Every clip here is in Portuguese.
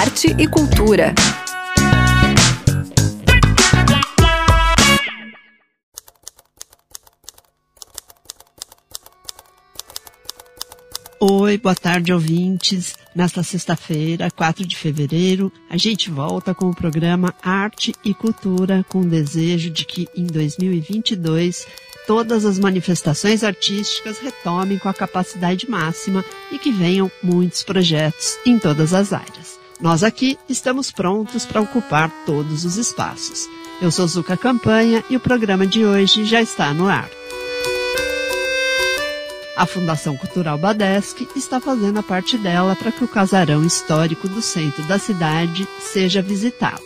arte e cultura. Oi, boa tarde, ouvintes. Nesta sexta-feira, 4 de fevereiro, a gente volta com o programa Arte e Cultura, com o desejo de que em 2022 todas as manifestações artísticas retomem com a capacidade máxima e que venham muitos projetos em todas as áreas. Nós aqui estamos prontos para ocupar todos os espaços. Eu sou Zuka Campanha e o programa de hoje já está no ar. A Fundação Cultural Badesc está fazendo a parte dela para que o casarão histórico do centro da cidade seja visitado.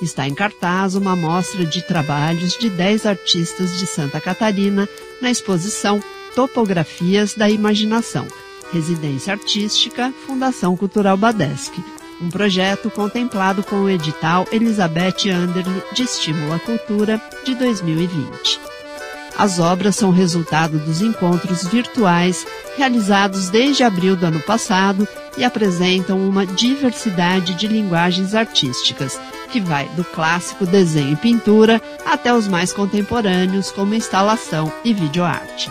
Está em cartaz uma mostra de trabalhos de 10 artistas de Santa Catarina na exposição Topografias da Imaginação, Residência Artística, Fundação Cultural Badesc, um projeto contemplado com o edital Elizabeth Anderle de Estímulo à Cultura de 2020. As obras são resultado dos encontros virtuais realizados desde abril do ano passado e apresentam uma diversidade de linguagens artísticas, que vai do clássico desenho e pintura até os mais contemporâneos, como instalação e videoarte.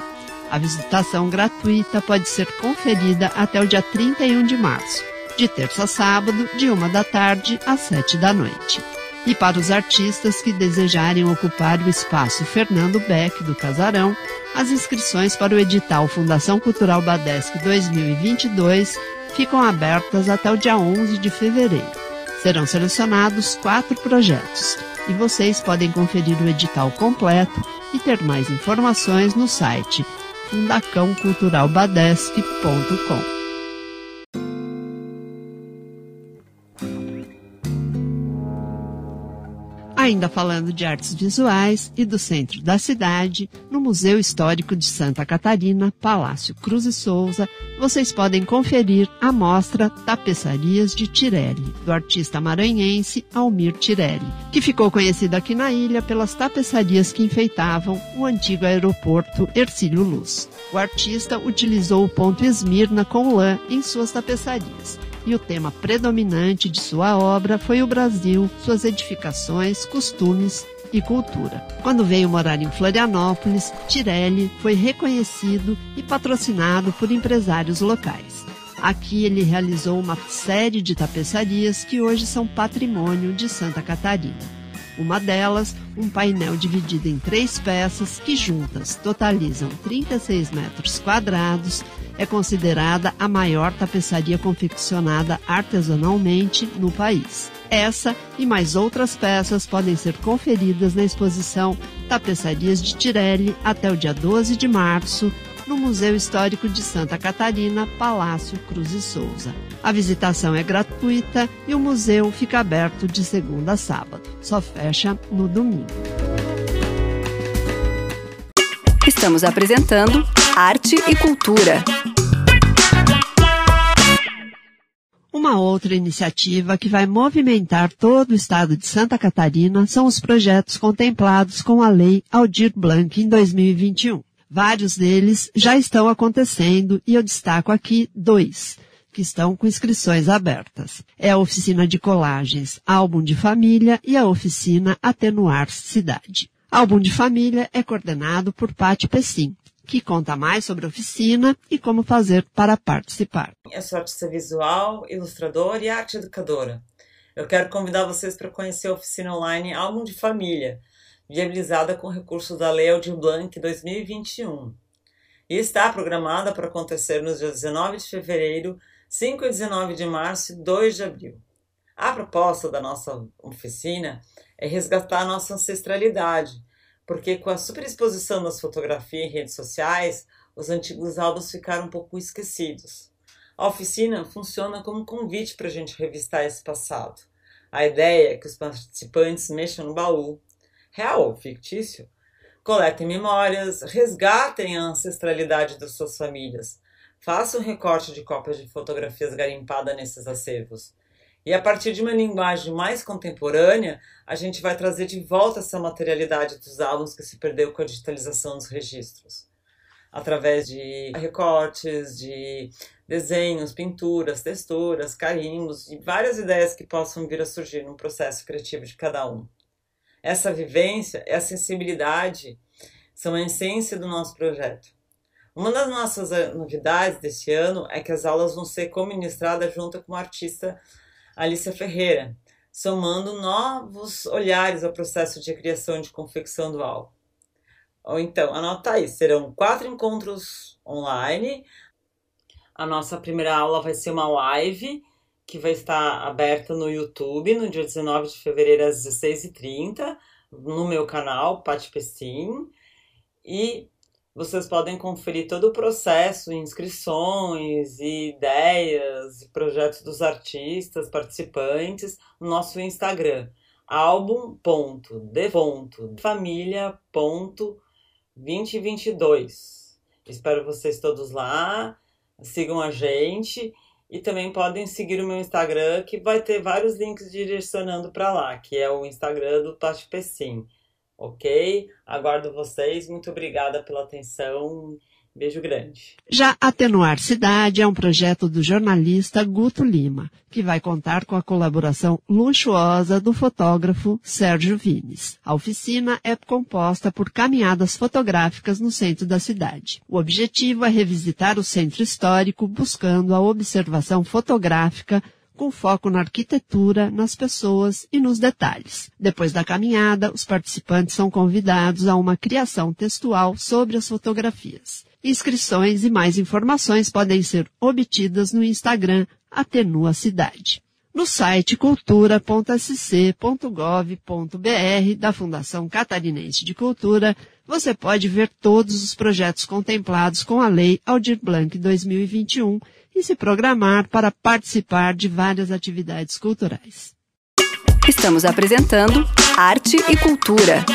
A visitação gratuita pode ser conferida até o dia 31 de março, de terça a sábado, de uma da tarde às sete da noite. E para os artistas que desejarem ocupar o espaço Fernando Beck do Casarão, as inscrições para o edital Fundação Cultural Badesc 2022 ficam abertas até o dia 11 de fevereiro. Serão selecionados quatro projetos e vocês podem conferir o edital completo e ter mais informações no site fundacãoculturalbadesc.com. Ainda falando de artes visuais e do centro da cidade, no Museu Histórico de Santa Catarina, Palácio Cruz e Souza, vocês podem conferir a mostra Tapeçarias de Tirelli, do artista maranhense Almir Tirelli, que ficou conhecido aqui na ilha pelas tapeçarias que enfeitavam o antigo aeroporto Ercílio Luz. O artista utilizou o ponto Esmirna com lã em suas tapeçarias e o tema predominante de sua obra foi o Brasil, suas edificações, costumes e cultura. Quando veio morar em Florianópolis, Tirelli foi reconhecido e patrocinado por empresários locais. Aqui ele realizou uma série de tapeçarias que hoje são patrimônio de Santa Catarina. Uma delas, um painel dividido em três peças que juntas totalizam 36 metros quadrados é considerada a maior tapeçaria confeccionada artesanalmente no país. Essa e mais outras peças podem ser conferidas na exposição Tapeçarias de Tirelli até o dia 12 de março no Museu Histórico de Santa Catarina, Palácio Cruz e Souza. A visitação é gratuita e o museu fica aberto de segunda a sábado. Só fecha no domingo. Estamos apresentando Arte e Cultura. Uma outra iniciativa que vai movimentar todo o estado de Santa Catarina são os projetos contemplados com a Lei Aldir Blanc em 2021. Vários deles já estão acontecendo e eu destaco aqui dois que estão com inscrições abertas. É a oficina de colagens Álbum de Família e a oficina Atenuar Cidade. Álbum de Família é coordenado por Patti Pessim, que conta mais sobre a oficina e como fazer para participar. Eu sou artista visual, ilustradora e arte educadora. Eu quero convidar vocês para conhecer a oficina online Álbum de Família, viabilizada com recursos da Lei Aldir Blanc 2021. E está programada para acontecer nos dias 19 de fevereiro, 5 e 19 de março e 2 de abril. A proposta da nossa oficina é resgatar nossa ancestralidade, porque com a superexposição das fotografias em redes sociais, os antigos álbuns ficaram um pouco esquecidos. A oficina funciona como um convite para a gente revistar esse passado. A ideia é que os participantes mexam no baú, real ou fictício, coletem memórias, resgatem a ancestralidade das suas famílias, façam recorte de cópias de fotografias garimpadas nesses acervos e a partir de uma linguagem mais contemporânea, a gente vai trazer de volta essa materialidade dos álbuns que se perdeu com a digitalização dos registros. Através de recortes, de desenhos, pinturas, texturas, carimbos e várias ideias que possam vir a surgir no processo criativo de cada um. Essa vivência, essa sensibilidade são a essência do nosso projeto. Uma das nossas eh, novidades desse ano é que as aulas vão ser co-ministradas junto com a artista Alicia Ferreira, somando novos olhares ao processo de criação e de confecção do álbum. Ou então, anota aí, serão quatro encontros online. A nossa primeira aula vai ser uma live que vai estar aberta no YouTube no dia 19 de fevereiro às 16h30, no meu canal, Pati Pessim. E vocês podem conferir todo o processo, inscrições, e ideias, e projetos dos artistas, participantes, no nosso Instagram, álbum.devonto.família.2022. Espero vocês todos lá, sigam a gente e também podem seguir o meu Instagram, que vai ter vários links direcionando para lá, que é o Instagram do Tati Pessim ok? Aguardo vocês. Muito obrigada pela atenção. Beijo grande. Já Atenuar Cidade é um projeto do jornalista Guto Lima, que vai contar com a colaboração luxuosa do fotógrafo Sérgio Vines. A oficina é composta por caminhadas fotográficas no centro da cidade. O objetivo é revisitar o centro histórico buscando a observação fotográfica com foco na arquitetura, nas pessoas e nos detalhes. Depois da caminhada, os participantes são convidados a uma criação textual sobre as fotografias. Inscrições e mais informações podem ser obtidas no Instagram Atenua Cidade. No site cultura.sc.gov.br da Fundação Catarinense de Cultura, você pode ver todos os projetos contemplados com a Lei Aldir Blanc 2021 e se programar para participar de várias atividades culturais. Estamos apresentando Arte e Cultura.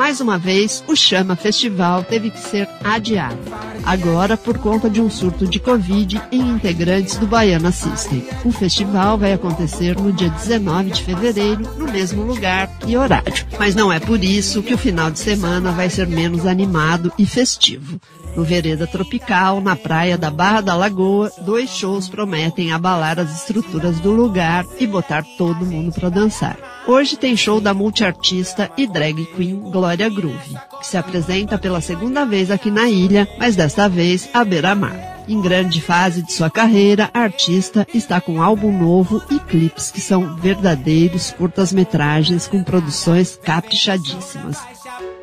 Mais uma vez, o Chama Festival teve que ser adiado. Agora, por conta de um surto de Covid em integrantes do Baiana System. O festival vai acontecer no dia 19 de fevereiro, no mesmo lugar e horário. Mas não é por isso que o final de semana vai ser menos animado e festivo. No Vereda Tropical, na praia da Barra da Lagoa, dois shows prometem abalar as estruturas do lugar e botar todo mundo para dançar. Hoje tem show da multiartista e drag queen Glória Groove, que se apresenta pela segunda vez aqui na ilha, mas desta vez à beira-mar. Em grande fase de sua carreira, a artista está com um álbum novo e clipes que são verdadeiros curtas-metragens com produções caprichadíssimas.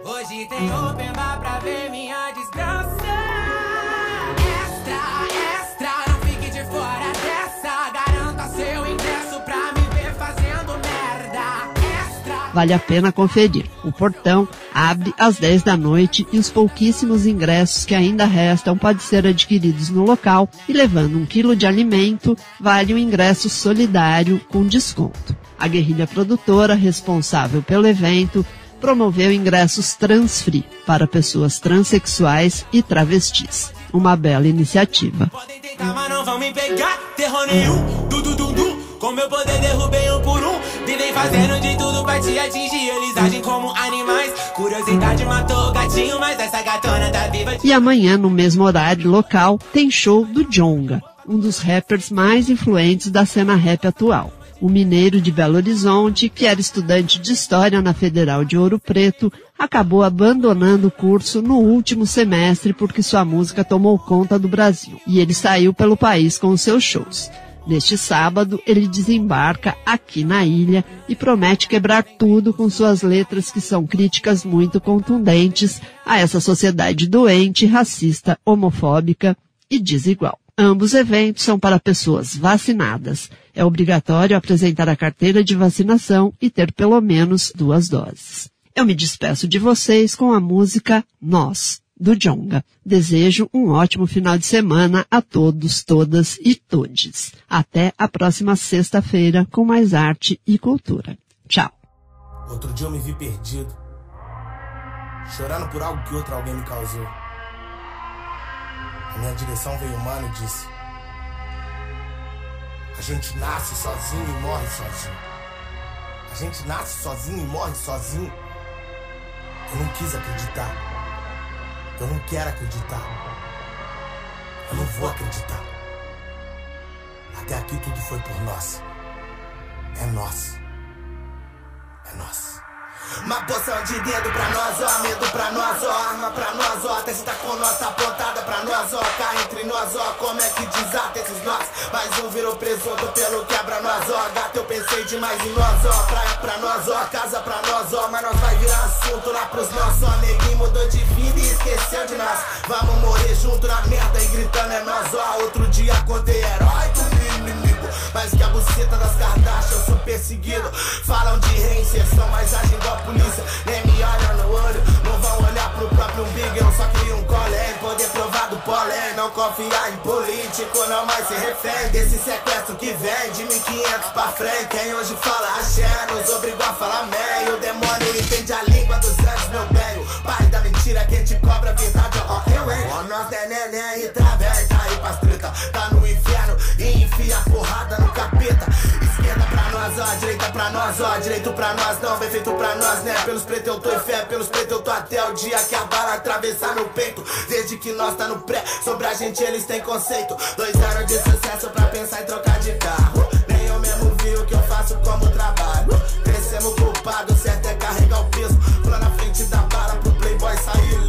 Hoje tem open bar pra ver vale a pena conferir. O portão abre às 10 da noite e os pouquíssimos ingressos que ainda restam podem ser adquiridos no local e levando um quilo de alimento vale um ingresso solidário com desconto. A guerrilha produtora responsável pelo evento promoveu ingressos transfree para pessoas transexuais e travestis. Uma bela iniciativa. Podem tentar, mas não vão me pegar, terror nenhum, du, du, du, du. Com meu poder derrubei Vivem fazendo de tudo pra te atingir Eles agem como animais Curiosidade matou o gatinho Mas essa gatona tá viva E amanhã, no mesmo horário local Tem show do Jonga Um dos rappers mais influentes da cena rap atual o mineiro de Belo Horizonte, que era estudante de História na Federal de Ouro Preto, acabou abandonando o curso no último semestre porque sua música tomou conta do Brasil. E ele saiu pelo país com os seus shows. Neste sábado, ele desembarca aqui na ilha e promete quebrar tudo com suas letras que são críticas muito contundentes a essa sociedade doente, racista, homofóbica e desigual. Ambos eventos são para pessoas vacinadas. É obrigatório apresentar a carteira de vacinação e ter pelo menos duas doses. Eu me despeço de vocês com a música Nós, do Jonga. Desejo um ótimo final de semana a todos, todas e todes. Até a próxima sexta-feira com mais arte e cultura. Tchau. Outro dia eu me vi perdido, chorando por algo que outro alguém me causou. A minha direção veio humano e disse: A gente nasce sozinho e morre sozinho. A gente nasce sozinho e morre sozinho. Eu não quis acreditar. Eu não quero acreditar. Eu não vou acreditar. Até aqui tudo foi por nós. É nós. É nós. Uma poção de dedo pra nós, ó, medo pra nós, ó, arma pra nós, ó, testa com nossa apontada pra nós, ó, cá entre nós, ó, como é que desata esses nós? Mais um virou presunto pelo quebra nós, ó, gato eu pensei demais em nós, ó, praia pra nós, ó, casa pra nós, ó, mas nós vai virar assunto lá pros nossos, ó, neguinho mudou de vida e esqueceu de nós, vamos morrer junto na merda e gritando é nós, ó, outro dia acordei herói mas que a buceta das Kardashian eu sou perseguido, falam de reinserção, mas agem igual polícia nem me olha no olho. Não vão olhar pro próprio umbigo, eu só queria um colé. Poder provar do polé, não confiar em político, não mais se refém desse sequestro que vem de 1500 pra frente. Quem hoje fala axé, nos obrigou a falar meio. O demônio entende a língua dos anjos, meu bem. O pai da mentira, quem te cobra pra nós, ó, direito pra nós, não, bem feito pra nós, né? Pelos pretos eu tô em fé, pelos pretos eu tô até o dia que a bala atravessar meu peito. Desde que nós tá no pré, sobre a gente eles têm conceito. Dois anos de sucesso pra pensar em trocar de carro. Nem eu mesmo vi o que eu faço como trabalho. Crescemos culpado, certo é carregar o peso. Lá na frente da bala pro playboy sair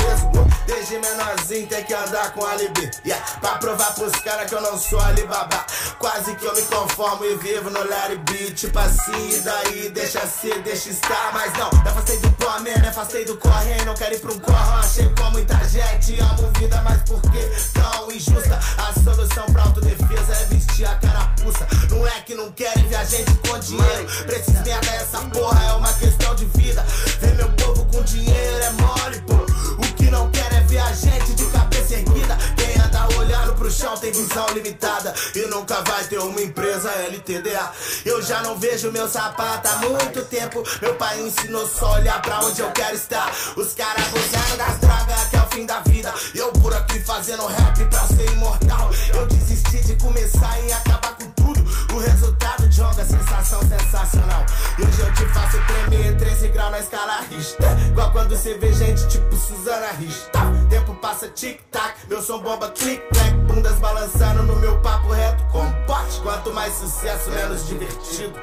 Desde menorzinho tem que andar com alibi. Yeah, pra provar pros caras que eu não sou Alibaba. Quase que eu me conformo e vivo no Larry B. Tipo assim, e daí deixa ser, deixa estar. Mas não, me afastei do pó, me afastei do corre. Não quero ir pra um corre. Achei com muita gente. Amo vida, mas por que tão injusta? A solução pra autodefesa é vestir a carapuça. Não é que não querem ver a gente com dinheiro. Precisa merda, essa porra é uma questão de vida. Ver meu povo com dinheiro é mole, pô. Não quer é ver a gente de cabeça erguida. Quem anda olhando pro chão tem visão limitada. E nunca vai ter uma empresa LTDA. Eu já não vejo meu sapato há muito tempo. Meu pai ensinou só olhar pra onde eu quero estar. Os caras abusando das drogas até o fim da vida. Eu por aqui fazendo rap pra ser imortal. Eu desisti de começar e acabar com tudo. O resultado onda, sensação sensacional. E hoje eu te faço tremer 13 graus na escala Richter. Igual quando você vê gente tipo Suzana Richter. Tempo passa tic-tac, meu som bomba click-clack. Bundas balançando no meu papo reto combate. Quanto mais sucesso, menos divertido.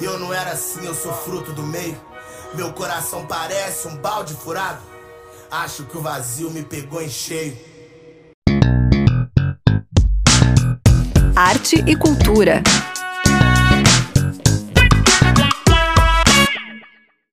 Eu não era assim, eu sou fruto do meio. Meu coração parece um balde furado. Acho que o vazio me pegou em cheio. Arte e cultura.